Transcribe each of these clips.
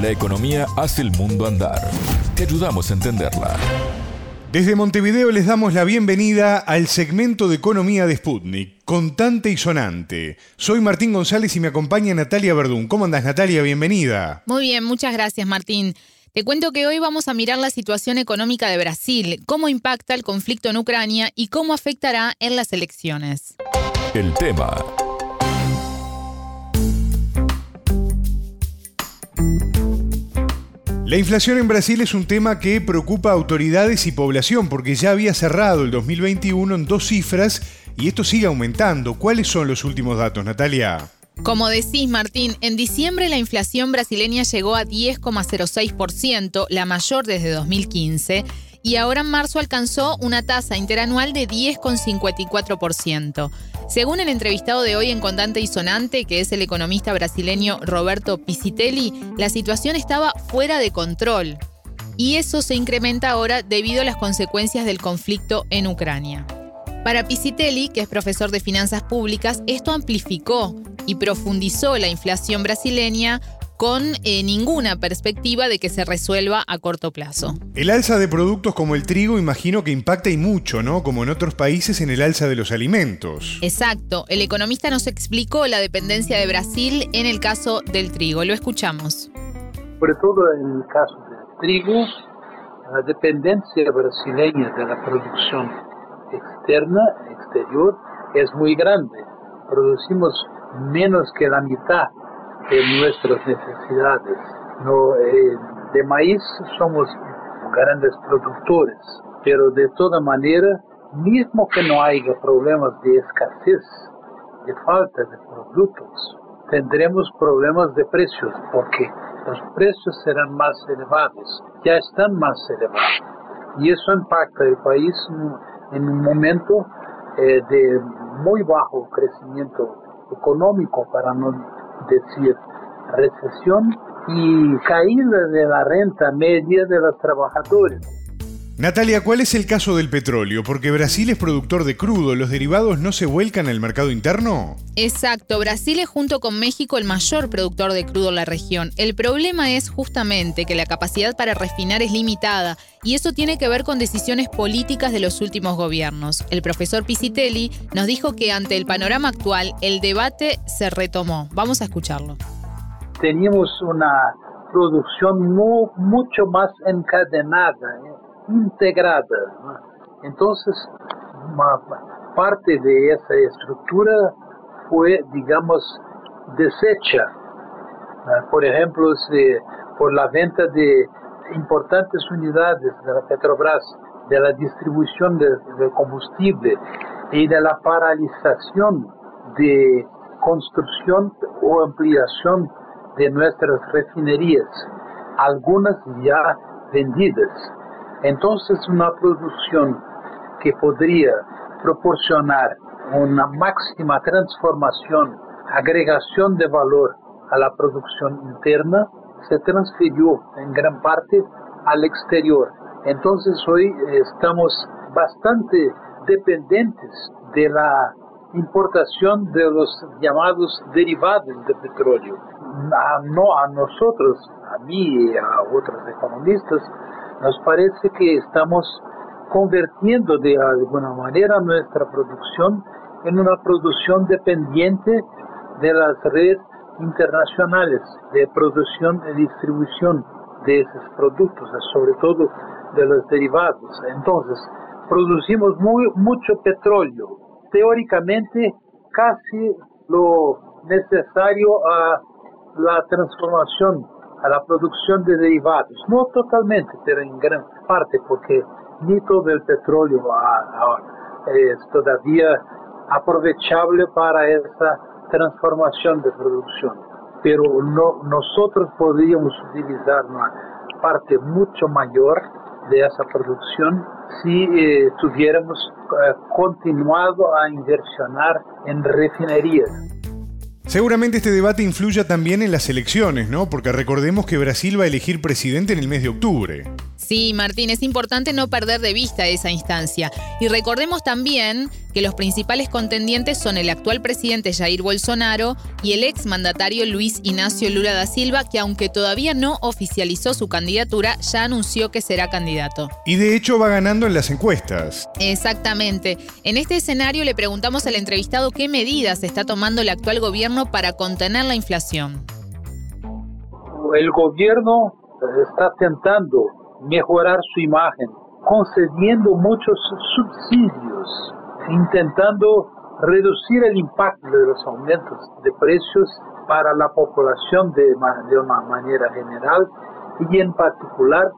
La economía hace el mundo andar. Te ayudamos a entenderla. Desde Montevideo les damos la bienvenida al segmento de economía de Sputnik, contante y sonante. Soy Martín González y me acompaña Natalia Verdún. ¿Cómo andas Natalia? Bienvenida. Muy bien, muchas gracias Martín. Te cuento que hoy vamos a mirar la situación económica de Brasil, cómo impacta el conflicto en Ucrania y cómo afectará en las elecciones. El tema La inflación en Brasil es un tema que preocupa a autoridades y población porque ya había cerrado el 2021 en dos cifras y esto sigue aumentando. ¿Cuáles son los últimos datos, Natalia? Como decís, Martín, en diciembre la inflación brasileña llegó a 10,06%, la mayor desde 2015, y ahora en marzo alcanzó una tasa interanual de 10,54%. Según el entrevistado de hoy en Contante y Sonante, que es el economista brasileño Roberto Pisitelli, la situación estaba fuera de control. Y eso se incrementa ahora debido a las consecuencias del conflicto en Ucrania. Para Pisitelli, que es profesor de finanzas públicas, esto amplificó y profundizó la inflación brasileña con eh, ninguna perspectiva de que se resuelva a corto plazo. El alza de productos como el trigo imagino que impacta y mucho, ¿no? Como en otros países en el alza de los alimentos. Exacto. El economista nos explicó la dependencia de Brasil en el caso del trigo. Lo escuchamos. Sobre todo en el caso del trigo, la dependencia brasileña de la producción externa, exterior, es muy grande. Producimos menos que la mitad de nuestras necesidades. No, eh, de maíz somos grandes productores, pero de toda manera, mismo que no haya problemas de escasez, de falta de productos, tendremos problemas de precios, porque los precios serán más elevados, ya están más elevados. Y eso impacta el país en un momento eh, de muy bajo crecimiento económico, para no decir recesión y caída de la renta media de los trabajadores. Natalia, ¿cuál es el caso del petróleo? Porque Brasil es productor de crudo, ¿los derivados no se vuelcan al mercado interno? Exacto, Brasil es junto con México el mayor productor de crudo en la región. El problema es justamente que la capacidad para refinar es limitada y eso tiene que ver con decisiones políticas de los últimos gobiernos. El profesor Pisitelli nos dijo que ante el panorama actual el debate se retomó. Vamos a escucharlo. Teníamos una producción mucho más encadenada. ¿eh? Integrada. Entonces, parte de esa estructura fue, digamos, deshecha. Por ejemplo, por la venta de importantes unidades de la Petrobras, de la distribución del de combustible y de la paralización de construcción o ampliación de nuestras refinerías, algunas ya vendidas. Entonces, una producción que podría proporcionar una máxima transformación, agregación de valor a la producción interna, se transfirió en gran parte al exterior. Entonces hoy estamos bastante dependientes de la importación de los llamados derivados de petróleo. no a nosotros, a mí y a otros economistas, nos parece que estamos convirtiendo de alguna manera nuestra producción en una producción dependiente de las redes internacionales de producción y distribución de esos productos, sobre todo de los derivados. Entonces, producimos mucho petróleo, teóricamente casi lo necesario a la transformación a la producción de derivados. No totalmente, pero en gran parte, porque ni todo el petróleo es todavía aprovechable para esa transformación de producción. Pero no, nosotros podríamos utilizar una parte mucho mayor de esa producción si eh, tuviéramos eh, continuado a inversionar en refinerías. Seguramente este debate influya también en las elecciones, ¿no? Porque recordemos que Brasil va a elegir presidente en el mes de octubre. Sí, Martín, es importante no perder de vista esa instancia. Y recordemos también que los principales contendientes son el actual presidente Jair Bolsonaro y el ex mandatario Luis Ignacio Lula da Silva, que aunque todavía no oficializó su candidatura, ya anunció que será candidato. Y de hecho va ganando en las encuestas. Exactamente. En este escenario le preguntamos al entrevistado qué medidas está tomando el actual gobierno para contener la inflación. El gobierno está tentando mejorar su imagen, concediendo muchos subsidios, intentando reducir el impacto de los aumentos de precios para la población de, una manera general y en particular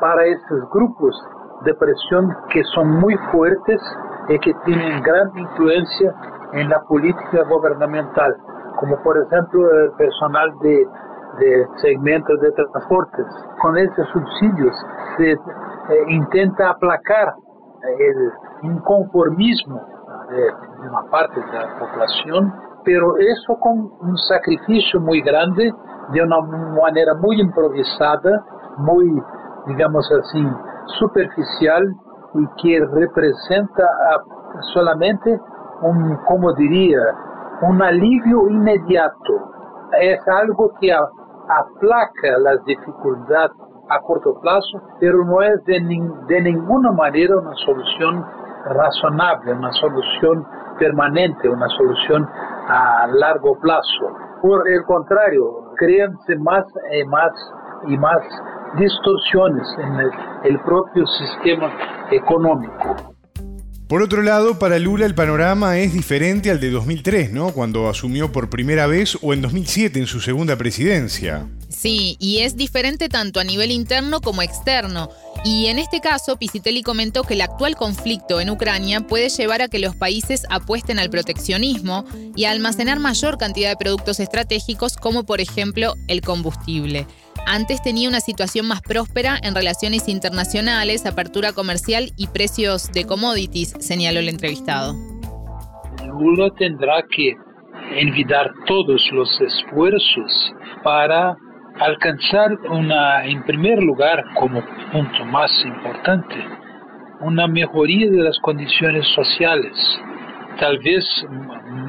para estos grupos de presión que son muy fuertes y que tienen gran influencia en la política gubernamental, como por ejemplo el personal de de segmentos de transportes. Con esos subsidios se eh, intenta aplacar el inconformismo de, una parte de la población, pero eso con un sacrificio muy grande, de una manera muy improvisada, muy, digamos así, superficial y que representa solamente un, como diría, un alivio inmediato. Es algo que aplaca las dificultades a corto plazo, pero no es de, de ninguna manera una solución razonable, una solución permanente, una solución a largo plazo. Por el contrario, créanse más y más y más distorsiones en el propio sistema económico. Por otro lado, para Lula el panorama es diferente al de 2003, ¿no? Cuando asumió por primera vez o en 2007 en su segunda presidencia. Sí, y es diferente tanto a nivel interno como externo. Y en este caso, Pisitelli comentó que el actual conflicto en Ucrania puede llevar a que los países apuesten al proteccionismo y a almacenar mayor cantidad de productos estratégicos como por ejemplo el combustible. Antes tenía una situación más próspera en relaciones internacionales, apertura comercial y precios de commodities, señaló el entrevistado. Lula tendrá que envidar todos los esfuerzos para alcanzar una, en primer lugar, como punto más importante, una mejoría de las condiciones sociales, tal vez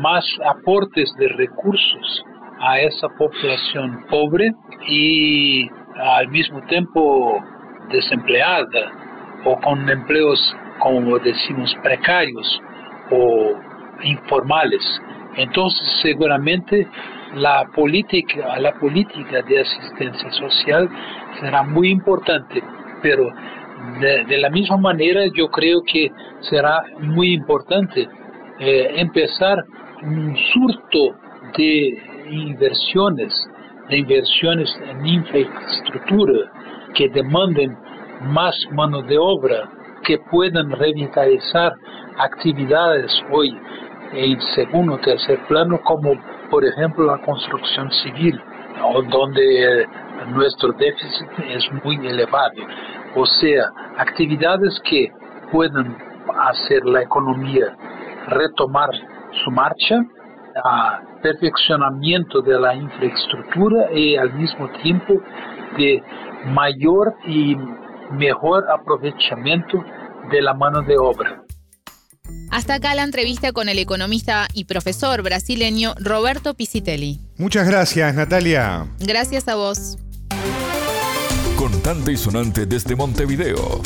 más aportes de recursos a esa población pobre y al mismo tiempo desempleada o con empleos, como decimos, precarios o informales. Entonces, seguramente la política, la política de asistencia social será muy importante, pero de, la misma manera yo creo que será muy importante eh, empezar un surto de inversiones, inversiones en infraestructura que demanden más mano de obra, que puedan revitalizar actividades hoy en segundo o tercer plano, como por ejemplo la construcción civil, donde nuestro déficit es muy elevado. O sea, actividades que puedan hacer la economía retomar su marcha a perfeccionamiento de la infraestructura y al mismo tiempo de mayor y mejor aprovechamiento de la mano de obra. Hasta acá la entrevista con el economista y profesor brasileño Roberto Pisitelli. Muchas gracias, Natalia. Gracias a vos. Contante y sonante desde Montevideo.